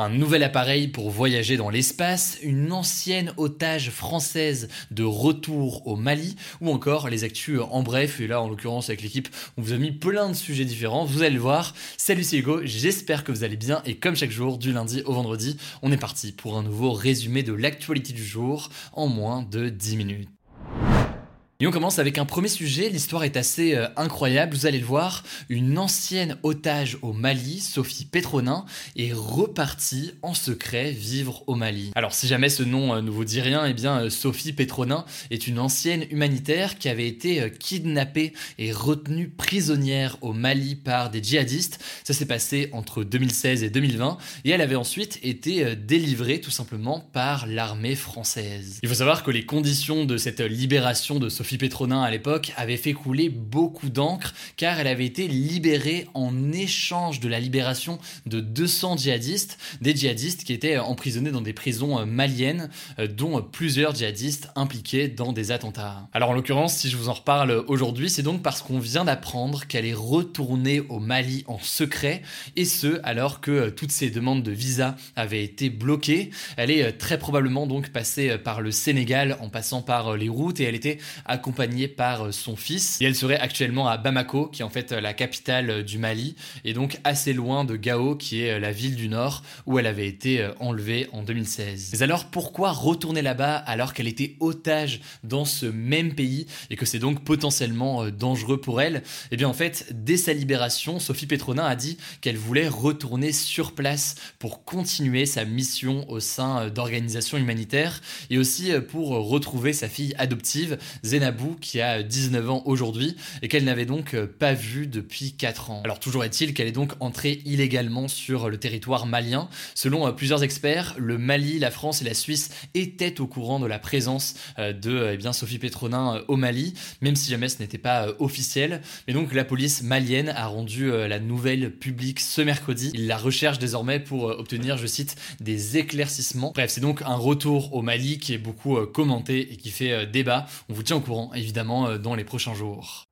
Un nouvel appareil pour voyager dans l'espace, une ancienne otage française de retour au Mali, ou encore les actus en bref, et là en l'occurrence avec l'équipe, on vous a mis plein de sujets différents, vous allez le voir. Salut c'est Hugo, j'espère que vous allez bien, et comme chaque jour, du lundi au vendredi, on est parti pour un nouveau résumé de l'actualité du jour en moins de 10 minutes. Et on commence avec un premier sujet, l'histoire est assez euh, incroyable, vous allez le voir, une ancienne otage au Mali, Sophie Petronin, est repartie en secret vivre au Mali. Alors si jamais ce nom euh, ne vous dit rien, eh bien euh, Sophie Petronin est une ancienne humanitaire qui avait été kidnappée et retenue prisonnière au Mali par des djihadistes. Ça s'est passé entre 2016 et 2020 et elle avait ensuite été délivrée tout simplement par l'armée française. Il faut savoir que les conditions de cette libération de Sophie Petronin à l'époque avaient fait couler beaucoup d'encre car elle avait été libérée en échange de la libération de 200 djihadistes, des djihadistes qui étaient emprisonnés dans des prisons euh, maliennes, euh, dont plusieurs djihadistes impliqués dans des attentats. Alors en l'occurrence, si je vous en reparle aujourd'hui, c'est donc parce qu'on vient d'apprendre qu'elle est retournée au Mali en secret, et ce alors que euh, toutes ses demandes de visa avaient été bloquées. Elle est très probablement donc passée par le Sénégal en passant par les routes, et elle était accompagnée par euh, son fils. Et elle serait actuellement à Bamako, qui est en fait euh, la capitale euh, du Mali, et donc assez loin de Gao, qui est la ville du nord où elle avait été enlevée en 2016. Mais alors pourquoi retourner là-bas alors qu'elle était otage dans ce même pays et que c'est donc potentiellement dangereux pour elle? Eh bien en fait, dès sa libération, Sophie Petronin a dit qu'elle voulait retourner sur place pour continuer sa mission au sein d'organisations humanitaires et aussi pour retrouver sa fille adoptive, Qui a 19 ans aujourd'hui et qu'elle n'avait donc euh, pas vue depuis 4 ans. Alors toujours est-il qu'elle est donc entrée illégalement sur le territoire malien. Selon euh, plusieurs experts, le Mali, la France et la Suisse étaient au courant de la présence euh, de euh, eh bien, Sophie Petronin euh, au Mali, même si jamais ce n'était pas euh, officiel. Mais donc la police malienne a rendu euh, la nouvelle publique ce mercredi. Il la recherche désormais pour euh, obtenir, je cite, des éclaircissements. Bref, c'est donc un retour au Mali qui est beaucoup euh, commenté et qui fait euh, débat. On vous tient au courant évidemment euh, dans les prochains jours.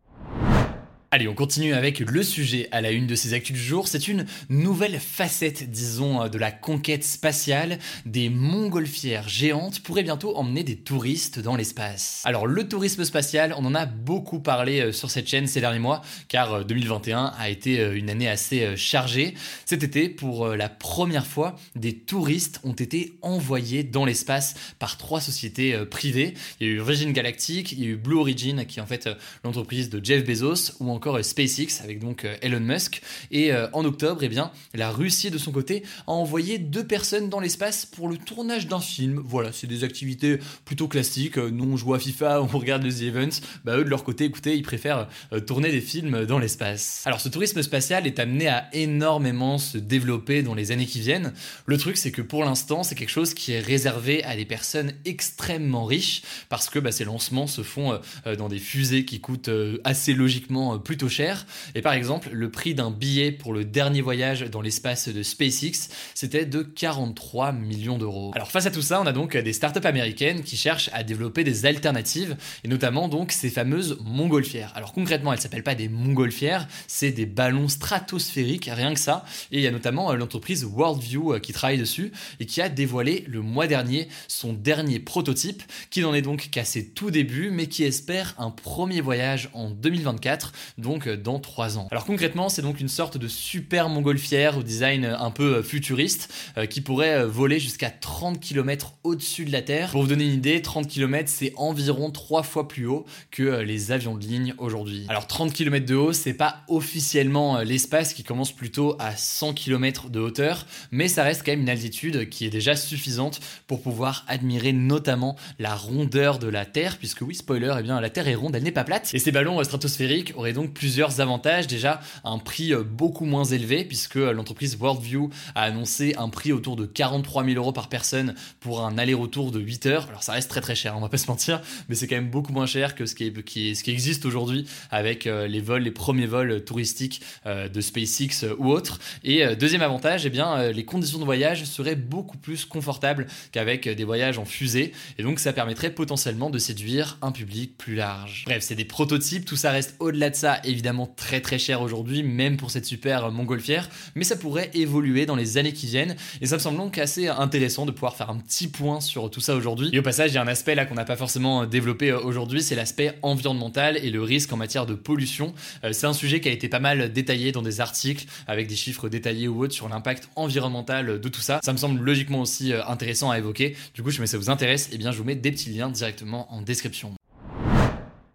Allez, on continue avec le sujet à la une de ces actus du jour. C'est une nouvelle facette, disons, euh, de la conquête spatiale. Des montgolfières géantes pourraient bientôt emmener des touristes dans l'espace. Alors, le tourisme spatial, on en a beaucoup parlé euh, sur cette chaîne ces derniers mois, car euh, 2021 a été euh, une année assez euh, chargée. Cet été, pour euh, la première fois, des touristes ont été envoyés dans l'espace par trois sociétés euh, privées. Il y a eu Virgin Galactic, il y a eu Blue Origin, qui est en fait euh, l'entreprise de Jeff Bezos, encore euh, SpaceX avec donc euh, Elon Musk. Et euh, en octobre, eh bien, la Russie de son côté a envoyé deux personnes dans l'espace pour le tournage d'un film. Voilà, c'est des activités plutôt classiques. Nous, on joue à FIFA, on regarde les events. Bah eux de leur côté, écoutez, ils préfèrent tourner des films dans l'espace. Alors ce tourisme spatial est amené à énormément se développer dans les années qui viennent. Le truc, c'est que pour l'instant, c'est quelque chose qui est réservé à des personnes extrêmement riches parce que bah, ces lancements se font dans des fusées qui coûtent assez logiquement plutôt cher. Et par exemple, le prix d'un billet pour le dernier voyage dans l'espace de SpaceX, c'était de 43 millions d'euros. Alors face à tout ça, on a donc des startups américaines qui cherchent à développer des alternatives et notamment donc ces fameuses montgolfières. Alors concrètement, elles s'appellent pas des montgolfières, c'est des ballons stratosphériques, rien que ça. Et il y a notamment euh, l'entreprise Worldview euh, qui travaille dessus et qui a dévoilé le mois dernier son dernier prototype, qui n'en est donc qu'à ses tout débuts, mais qui espère un premier voyage en 2024 donc dans 3 ans. Alors concrètement, c'est donc une sorte de super montgolfière au design un peu futuriste qui pourrait voler jusqu'à 30 km au-dessus de la Terre. Pour vous donner une idée, 30 km c'est environ 3 fois plus haut que les avions de ligne aujourd'hui. Alors 30 km de haut, c'est pas officiellement l'espace qui commence plutôt à 100 km de hauteur, mais ça reste quand même une altitude qui est déjà suffisante pour pouvoir admirer notamment la rondeur de la Terre, puisque oui, spoiler, eh bien la Terre est ronde, elle n'est pas plate. Et ces ballons stratosphériques auraient donc plusieurs avantages. Déjà, un prix beaucoup moins élevé, puisque l'entreprise Worldview a annoncé un prix autour de 43 000 euros par personne pour un aller-retour de 8 heures. Alors ça reste très très cher, on va pas se mentir, mais c'est quand même beaucoup moins cher que ce qui, ce qui existe aujourd'hui avec euh, les vols, les premiers vols touristiques euh, de SpaceX ou autres. Et euh, deuxième avantage, eh bien, les conditions de voyage seraient beaucoup plus confortables qu'avec des voyages en fusée, et donc ça permettrait potentiellement de séduire un public plus large. Bref, c'est des prototypes, tout ça reste au-delà de ça, évidemment très très cher aujourd'hui, même pour cette super montgolfière, mais ça pourrait évoluer dans les années qui viennent, et ça me semble donc assez intéressant de pouvoir faire un petit point sur tout ça aujourd'hui. Et au passage, il y a un aspect là qu'on n'a pas forcément développé aujourd'hui, c'est l'aspect environnemental et le risque en matière de pollution. Euh, c'est un sujet qui a été pas mal détaillé dans des articles avec des chiffres détaillés ou autres sur l'impact environnemental de tout ça. Ça me semble logiquement aussi euh, intéressant à évoquer. Du coup, si ça vous intéresse, eh bien, je vous mets des petits liens directement en description.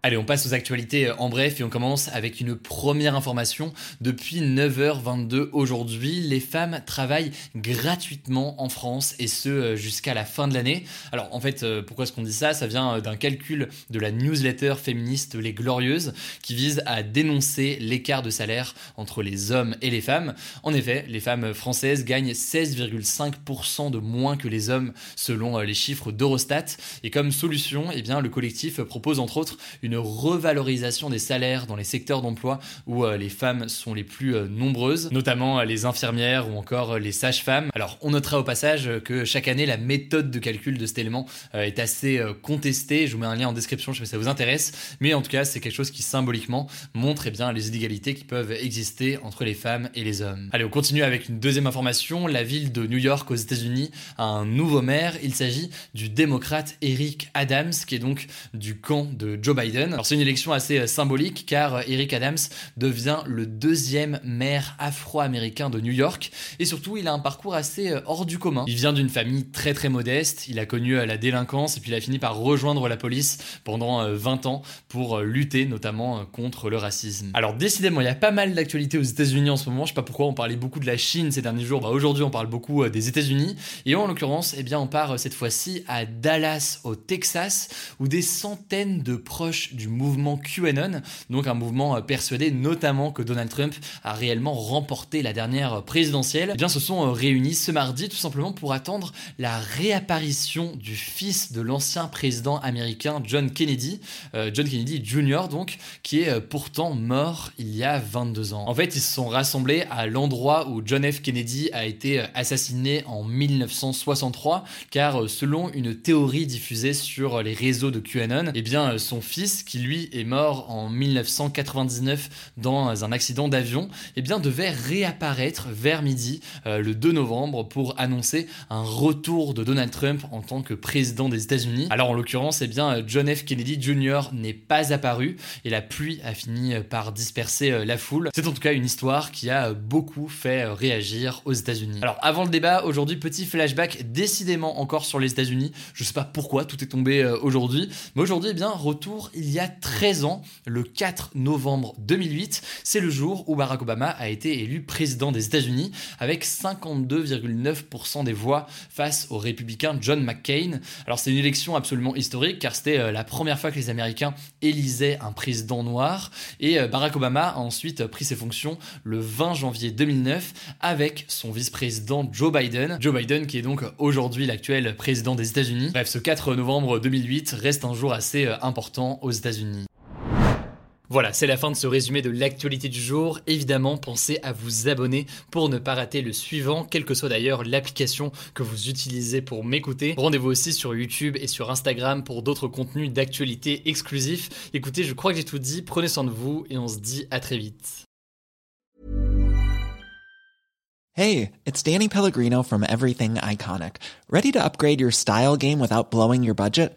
Allez, on passe aux actualités euh, en bref et on commence avec une première information. Depuis 9h22 aujourd'hui, les femmes travaillent gratuitement en France et ce euh, jusqu'à la fin de l'année. Alors en fait, euh, pourquoi est-ce qu'on dit ça? Ça vient d'un calcul de la newsletter féministe Les Glorieuses qui vise à dénoncer l'écart de salaire entre les hommes et les femmes. En effet, les femmes françaises gagnent 16,5% de moins que les hommes selon les chiffres d'Eurostat. Et comme solution, eh bien, le collectif propose entre autres une une revalorisation des salaires dans les secteurs d'emploi où euh, les femmes sont les plus euh, nombreuses, notamment euh, les infirmières ou encore les sages-femmes. Alors on notera au passage que chaque année la méthode de calcul de cet élément est assez contestée. Je vous mets un lien en description, si ça vous intéresse, mais en tout cas c'est quelque chose qui symboliquement montre eh bien, les inégalités qui peuvent exister entre les femmes et les hommes. Allez, on continue avec une deuxième information. La ville de New York aux États-Unis a un nouveau maire. Il s'agit du démocrate Eric Adams, qui est donc du camp de Joe Biden. Alors c'est une élection assez euh, symbolique car euh, Eric Adams devient le deuxième maire afro-américain de New York. Et surtout il a un parcours assez euh, hors du commun. Il vient d'une famille très très modeste, il a connu la délinquance et puis il a fini par rejoindre la police pendant 20 ans pour lutter notamment contre le racisme. Alors décidément il y a pas mal d'actualités aux États-Unis en ce moment, je sais pas pourquoi on parlait beaucoup de la Chine ces derniers jours, bah, aujourd'hui on parle beaucoup des États-Unis. Et en l'occurrence eh bien on part cette fois-ci à Dallas au Texas où des centaines de proches du mouvement QAnon, donc un mouvement euh, persuadé notamment que Donald Trump a réellement remporté la dernière présidentielle, eh bien se sont euh, réunis ce mardi tout simplement pour attendre la réapparition du fils de l'ancien président américain John Kennedy, euh, John Kennedy Jr. donc, qui est pourtant mort il y a 22 ans. En fait, ils se sont rassemblés à l'endroit où John F. Kennedy a été assassiné en 1963, car selon une théorie diffusée sur les réseaux de QAnon, eh bien son fils qui lui est mort en 1999 dans un accident d'avion, eh bien devait réapparaître vers midi euh, le 2 novembre pour annoncer un retour de Donald Trump en tant que président des États-Unis. Alors en l'occurrence, eh bien John F. Kennedy Jr. n'est pas apparu et la pluie a fini par disperser euh, la foule. C'est en tout cas une histoire qui a beaucoup fait réagir aux États-Unis. Alors avant le débat, aujourd'hui petit flashback décidément encore sur les États-Unis. Je sais pas pourquoi tout est tombé euh, aujourd'hui, mais aujourd'hui eh bien retour il y a 13 ans, le 4 novembre 2008. C'est le jour où Barack Obama a été élu président des États-Unis avec 52,9% des voix face au républicain John McCain. Alors c'est une élection absolument historique car c'était euh, la première fois que les Américains élisaient un président noir et euh, Barack Obama a ensuite pris ses fonctions le 20 janvier 2009 avec son vice-président Joe Biden. Joe Biden qui est donc aujourd'hui l'actuel président des États-Unis. Bref, ce 4 novembre 2008 reste un jour assez euh, important aux Voilà, c'est la fin de ce résumé de l'actualité du jour. Évidemment, pensez à vous abonner pour ne pas rater le suivant, quelle que soit d'ailleurs l'application que vous utilisez pour m'écouter. Rendez-vous aussi sur YouTube et sur Instagram pour d'autres contenus d'actualité exclusifs. Écoutez, je crois que j'ai tout dit, prenez soin de vous et on se dit à très vite. Hey, it's Danny Pellegrino from Everything Iconic. Ready to upgrade your style game without blowing your budget?